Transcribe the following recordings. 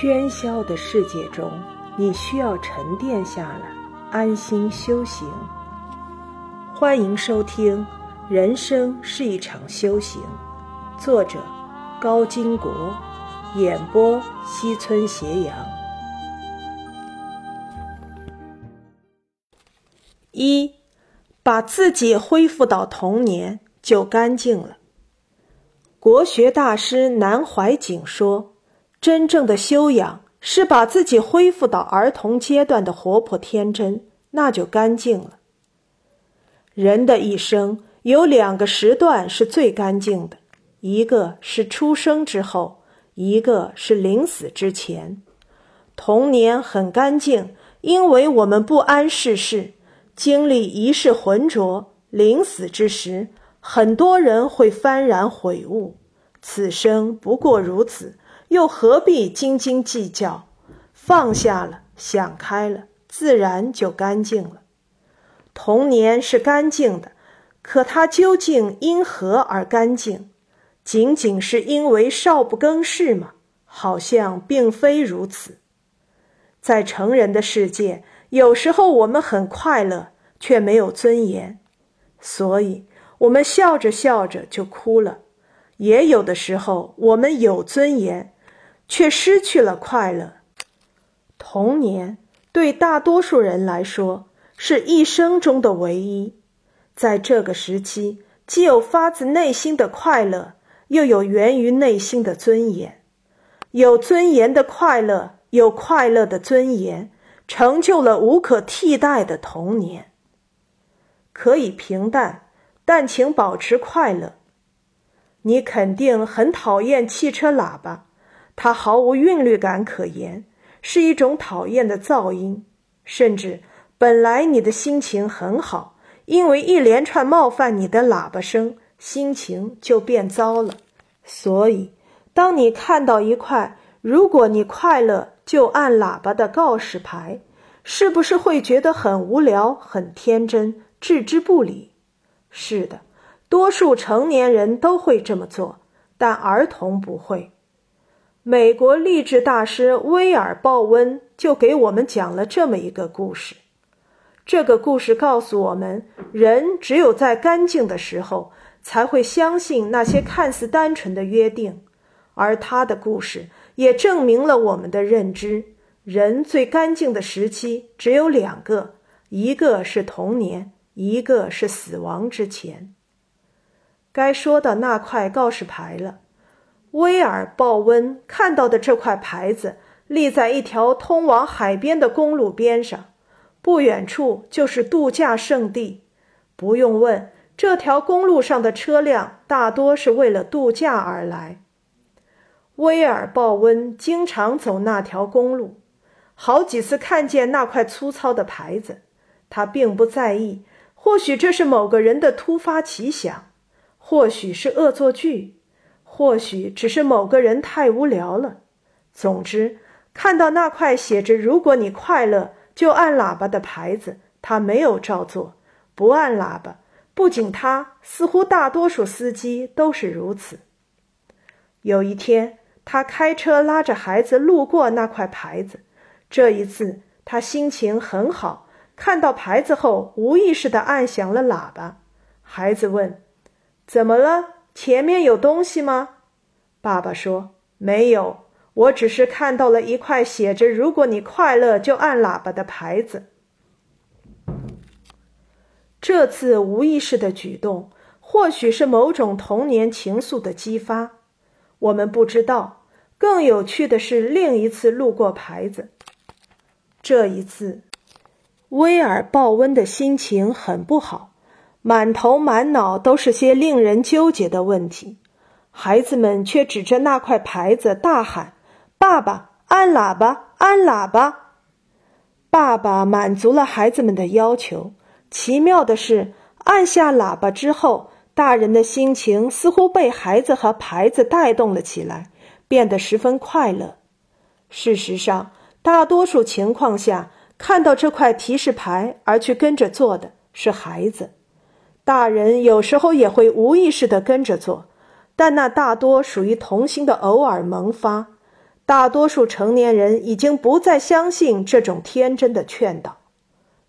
喧嚣的世界中，你需要沉淀下来，安心修行。欢迎收听《人生是一场修行》，作者高金国，演播西村斜阳。一，把自己恢复到童年，就干净了。国学大师南怀瑾说。真正的修养是把自己恢复到儿童阶段的活泼天真，那就干净了。人的一生有两个时段是最干净的，一个是出生之后，一个是临死之前。童年很干净，因为我们不谙世事，经历一世浑浊。临死之时，很多人会幡然悔悟，此生不过如此。又何必斤斤计较？放下了，想开了，自然就干净了。童年是干净的，可它究竟因何而干净？仅仅是因为少不更事吗？好像并非如此。在成人的世界，有时候我们很快乐，却没有尊严，所以我们笑着笑着就哭了；也有的时候，我们有尊严。却失去了快乐。童年对大多数人来说是一生中的唯一，在这个时期，既有发自内心的快乐，又有源于内心的尊严。有尊严的快乐，有快乐的尊严，成就了无可替代的童年。可以平淡，但请保持快乐。你肯定很讨厌汽车喇叭。它毫无韵律感可言，是一种讨厌的噪音。甚至本来你的心情很好，因为一连串冒犯你的喇叭声，心情就变糟了。所以，当你看到一块“如果你快乐就按喇叭”的告示牌，是不是会觉得很无聊、很天真、置之不理？是的，多数成年人都会这么做，但儿童不会。美国励志大师威尔·鲍温就给我们讲了这么一个故事。这个故事告诉我们，人只有在干净的时候，才会相信那些看似单纯的约定。而他的故事也证明了我们的认知：人最干净的时期只有两个，一个是童年，一个是死亡之前。该说的那块告示牌了。威尔·鲍温看到的这块牌子立在一条通往海边的公路边上，不远处就是度假胜地。不用问，这条公路上的车辆大多是为了度假而来。威尔·鲍温经常走那条公路，好几次看见那块粗糙的牌子，他并不在意。或许这是某个人的突发奇想，或许是恶作剧。或许只是某个人太无聊了。总之，看到那块写着“如果你快乐就按喇叭”的牌子，他没有照做，不按喇叭。不仅他，似乎大多数司机都是如此。有一天，他开车拉着孩子路过那块牌子，这一次他心情很好，看到牌子后无意识地按响了喇叭。孩子问：“怎么了？”前面有东西吗？爸爸说：“没有，我只是看到了一块写着‘如果你快乐就按喇叭’的牌子。”这次无意识的举动，或许是某种童年情愫的激发，我们不知道。更有趣的是，另一次路过牌子，这一次，威尔·鲍温的心情很不好。满头满脑都是些令人纠结的问题，孩子们却指着那块牌子大喊：“爸爸，按喇叭，按喇叭！”爸爸满足了孩子们的要求。奇妙的是，按下喇叭之后，大人的心情似乎被孩子和牌子带动了起来，变得十分快乐。事实上，大多数情况下，看到这块提示牌而去跟着做的是孩子。大人有时候也会无意识地跟着做，但那大多属于童心的偶尔萌发。大多数成年人已经不再相信这种天真的劝导。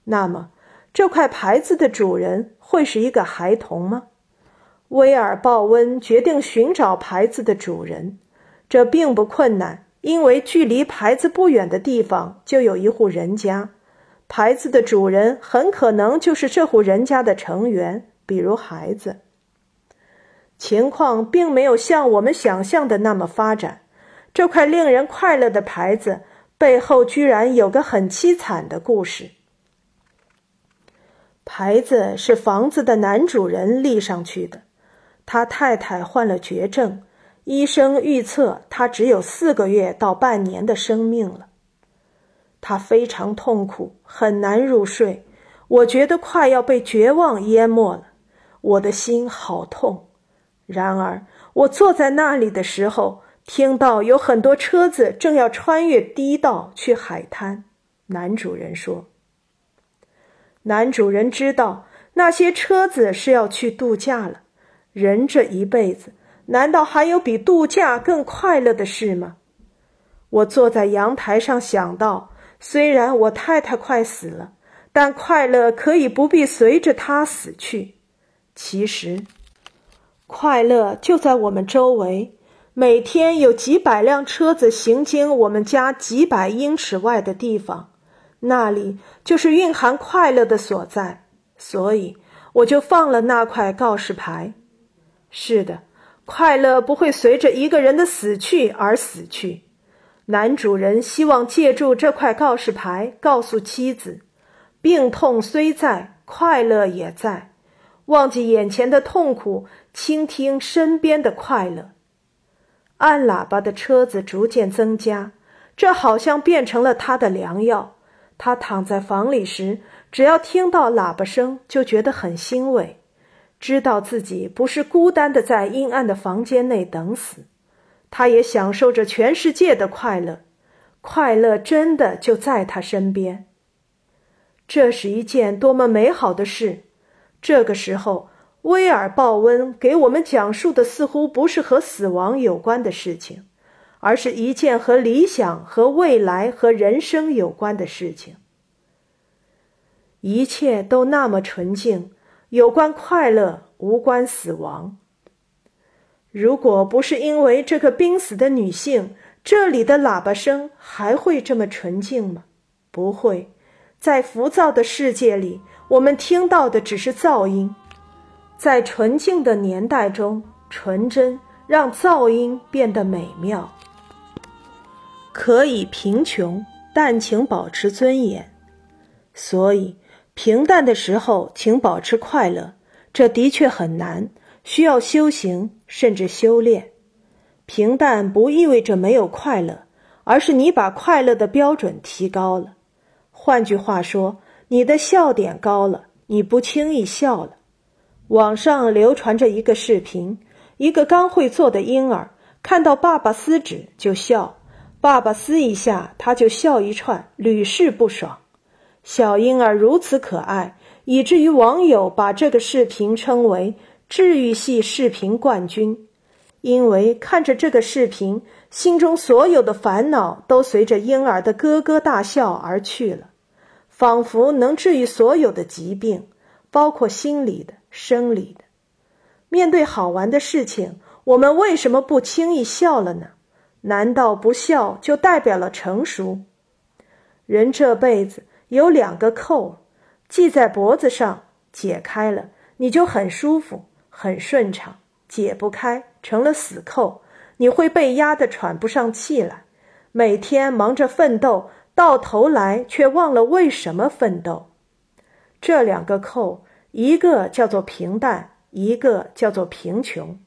那么，这块牌子的主人会是一个孩童吗？威尔·鲍温决定寻找牌子的主人，这并不困难，因为距离牌子不远的地方就有一户人家，牌子的主人很可能就是这户人家的成员，比如孩子。情况并没有像我们想象的那么发展。这块令人快乐的牌子背后居然有个很凄惨的故事。牌子是房子的男主人立上去的，他太太患了绝症，医生预测他只有四个月到半年的生命了。他非常痛苦，很难入睡，我觉得快要被绝望淹没了，我的心好痛。然而，我坐在那里的时候，听到有很多车子正要穿越堤道去海滩。男主人说：“男主人知道那些车子是要去度假了。人这一辈子，难道还有比度假更快乐的事吗？”我坐在阳台上想到，虽然我太太快死了，但快乐可以不必随着她死去。其实。快乐就在我们周围，每天有几百辆车子行经我们家几百英尺外的地方，那里就是蕴含快乐的所在。所以我就放了那块告示牌。是的，快乐不会随着一个人的死去而死去。男主人希望借助这块告示牌告诉妻子：病痛虽在，快乐也在。忘记眼前的痛苦，倾听身边的快乐。按喇叭的车子逐渐增加，这好像变成了他的良药。他躺在房里时，只要听到喇叭声，就觉得很欣慰，知道自己不是孤单的在阴暗的房间内等死。他也享受着全世界的快乐，快乐真的就在他身边。这是一件多么美好的事！这个时候，威尔·鲍温给我们讲述的似乎不是和死亡有关的事情，而是一件和理想、和未来、和人生有关的事情。一切都那么纯净，有关快乐，无关死亡。如果不是因为这个濒死的女性，这里的喇叭声还会这么纯净吗？不会，在浮躁的世界里。我们听到的只是噪音，在纯净的年代中，纯真让噪音变得美妙。可以贫穷，但请保持尊严。所以，平淡的时候，请保持快乐。这的确很难，需要修行，甚至修炼。平淡不意味着没有快乐，而是你把快乐的标准提高了。换句话说。你的笑点高了，你不轻易笑了。网上流传着一个视频：一个刚会坐的婴儿看到爸爸撕纸就笑，爸爸撕一下他就笑一串，屡试不爽。小婴儿如此可爱，以至于网友把这个视频称为“治愈系视频冠军”，因为看着这个视频，心中所有的烦恼都随着婴儿的咯咯大笑而去了。仿佛能治愈所有的疾病，包括心理的、生理的。面对好玩的事情，我们为什么不轻易笑了呢？难道不笑就代表了成熟？人这辈子有两个扣，系在脖子上，解开了你就很舒服、很顺畅；解不开，成了死扣，你会被压得喘不上气来，每天忙着奋斗。到头来却忘了为什么奋斗。这两个扣，一个叫做平淡，一个叫做贫穷。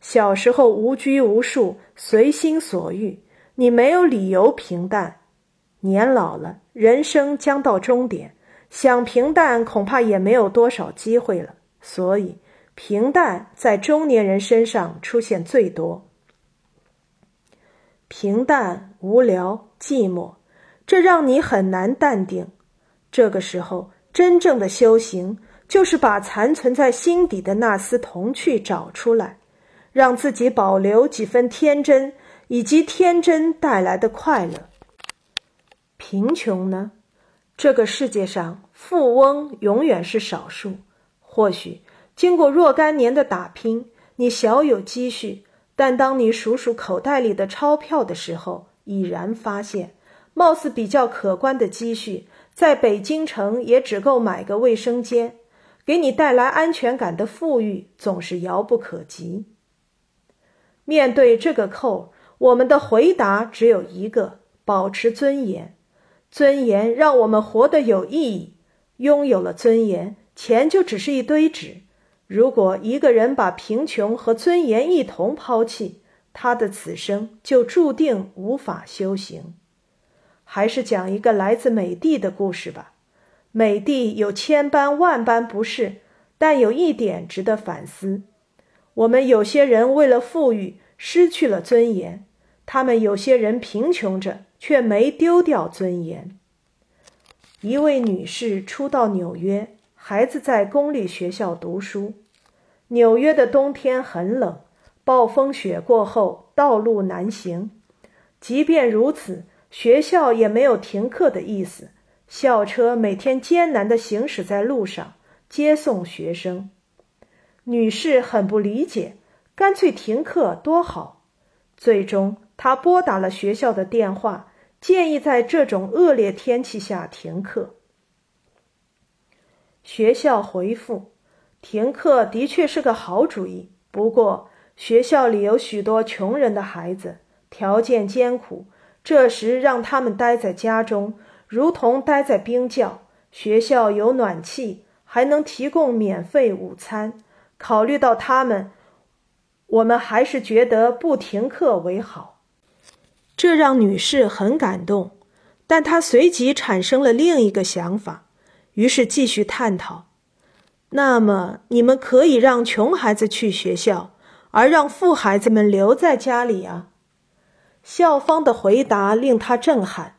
小时候无拘无束，随心所欲，你没有理由平淡。年老了，人生将到终点，想平淡恐怕也没有多少机会了。所以，平淡在中年人身上出现最多。平淡、无聊、寂寞。这让你很难淡定。这个时候，真正的修行就是把残存在心底的那丝童趣找出来，让自己保留几分天真，以及天真带来的快乐。贫穷呢？这个世界上富翁永远是少数。或许经过若干年的打拼，你小有积蓄，但当你数数口袋里的钞票的时候，已然发现，貌似比较可观的积蓄，在北京城也只够买个卫生间。给你带来安全感的富裕总是遥不可及。面对这个扣，我们的回答只有一个：保持尊严。尊严让我们活得有意义。拥有了尊严，钱就只是一堆纸。如果一个人把贫穷和尊严一同抛弃，他的此生就注定无法修行。还是讲一个来自美帝的故事吧。美帝有千般万般不是，但有一点值得反思：我们有些人为了富裕失去了尊严，他们有些人贫穷着却没丢掉尊严。一位女士初到纽约，孩子在公立学校读书。纽约的冬天很冷，暴风雪过后道路难行。即便如此，学校也没有停课的意思。校车每天艰难地行驶在路上，接送学生。女士很不理解，干脆停课多好。最终，她拨打了学校的电话，建议在这种恶劣天气下停课。学校回复：停课的确是个好主意，不过学校里有许多穷人的孩子，条件艰苦，这时让他们待在家中。如同待在冰窖，学校有暖气，还能提供免费午餐。考虑到他们，我们还是觉得不停课为好。这让女士很感动，但她随即产生了另一个想法，于是继续探讨：那么，你们可以让穷孩子去学校，而让富孩子们留在家里啊？校方的回答令他震撼。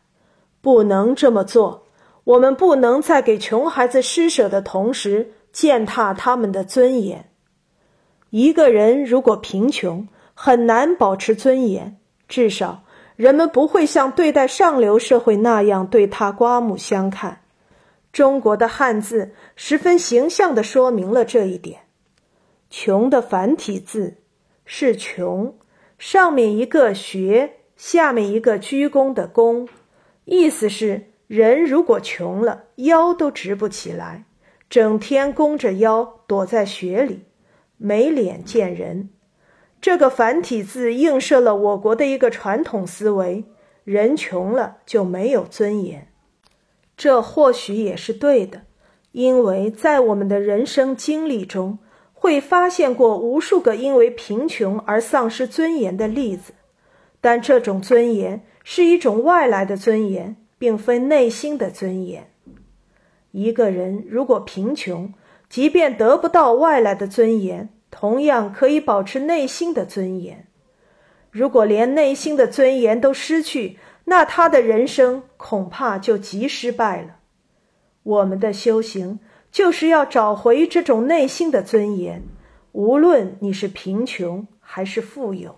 不能这么做。我们不能在给穷孩子施舍的同时践踏他们的尊严。一个人如果贫穷，很难保持尊严。至少，人们不会像对待上流社会那样对他刮目相看。中国的汉字十分形象地说明了这一点。穷的繁体字是“穷”，上面一个“学”，下面一个鞠躬的“躬”。意思是，人如果穷了，腰都直不起来，整天弓着腰躲在雪里，没脸见人。这个繁体字映射了我国的一个传统思维：人穷了就没有尊严。这或许也是对的，因为在我们的人生经历中，会发现过无数个因为贫穷而丧失尊严的例子。但这种尊严。是一种外来的尊严，并非内心的尊严。一个人如果贫穷，即便得不到外来的尊严，同样可以保持内心的尊严。如果连内心的尊严都失去，那他的人生恐怕就极失败了。我们的修行就是要找回这种内心的尊严，无论你是贫穷还是富有。